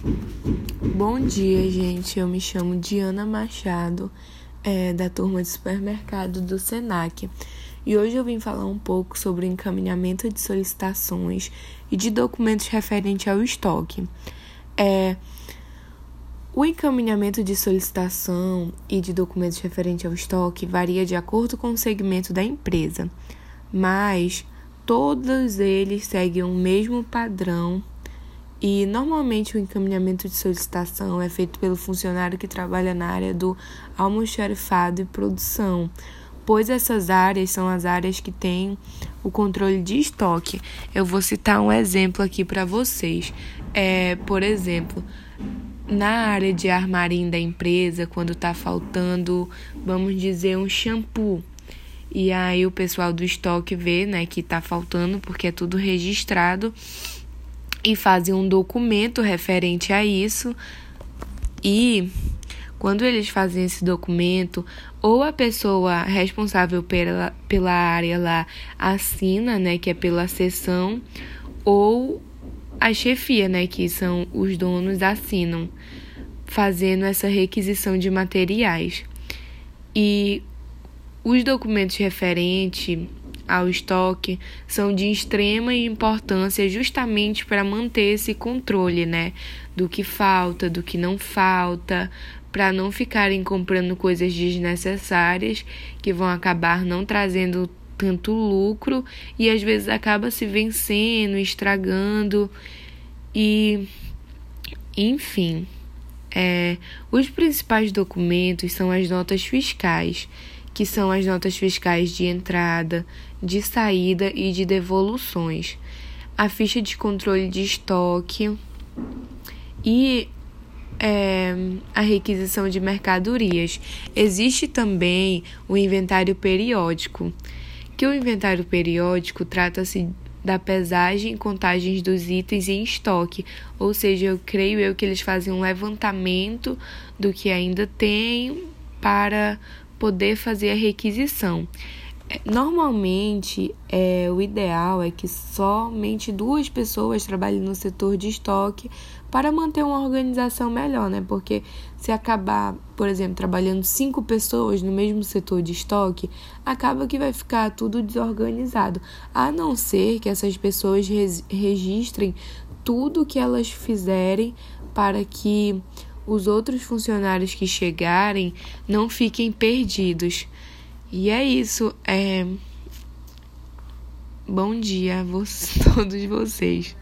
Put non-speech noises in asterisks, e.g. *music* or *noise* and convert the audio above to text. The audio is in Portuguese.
Bom dia, gente. Eu me chamo Diana Machado, é, da turma de supermercado do SENAC. E hoje eu vim falar um pouco sobre o encaminhamento de solicitações e de documentos referentes ao estoque. É, o encaminhamento de solicitação e de documentos referentes ao estoque varia de acordo com o segmento da empresa, mas todos eles seguem o mesmo padrão e normalmente o encaminhamento de solicitação é feito pelo funcionário que trabalha na área do almoxarifado e produção, pois essas áreas são as áreas que têm o controle de estoque. Eu vou citar um exemplo aqui para vocês. É, por exemplo, na área de armarim da empresa, quando está faltando, vamos dizer, um shampoo. E aí o pessoal do estoque vê, né, que está faltando porque é tudo registrado e fazem um documento referente a isso. E quando eles fazem esse documento, ou a pessoa responsável pela, pela área lá assina, né, que é pela sessão, ou a chefia, né, que são os donos, assinam, fazendo essa requisição de materiais. E os documentos referentes ao estoque são de extrema importância justamente para manter esse controle, né, do que falta, do que não falta, para não ficarem comprando coisas desnecessárias que vão acabar não trazendo tanto lucro e às vezes acaba se vencendo, estragando e enfim. É, os principais documentos são as notas fiscais que são as notas fiscais de entrada, de saída e de devoluções, a ficha de controle de estoque e é, a requisição de mercadorias. Existe também o inventário periódico, que o inventário periódico trata-se da pesagem e contagens dos itens em estoque, ou seja, eu creio eu que eles fazem um levantamento do que ainda tem para poder fazer a requisição. É, normalmente, é, o ideal é que somente duas pessoas trabalhem no setor de estoque para manter uma organização melhor, né? Porque se acabar, por exemplo, trabalhando cinco pessoas no mesmo setor de estoque, acaba que vai ficar tudo desorganizado. A não ser que essas pessoas registrem tudo que elas fizerem para que os outros funcionários que chegarem não fiquem perdidos. E é isso. É... Bom dia a *laughs* todos vocês.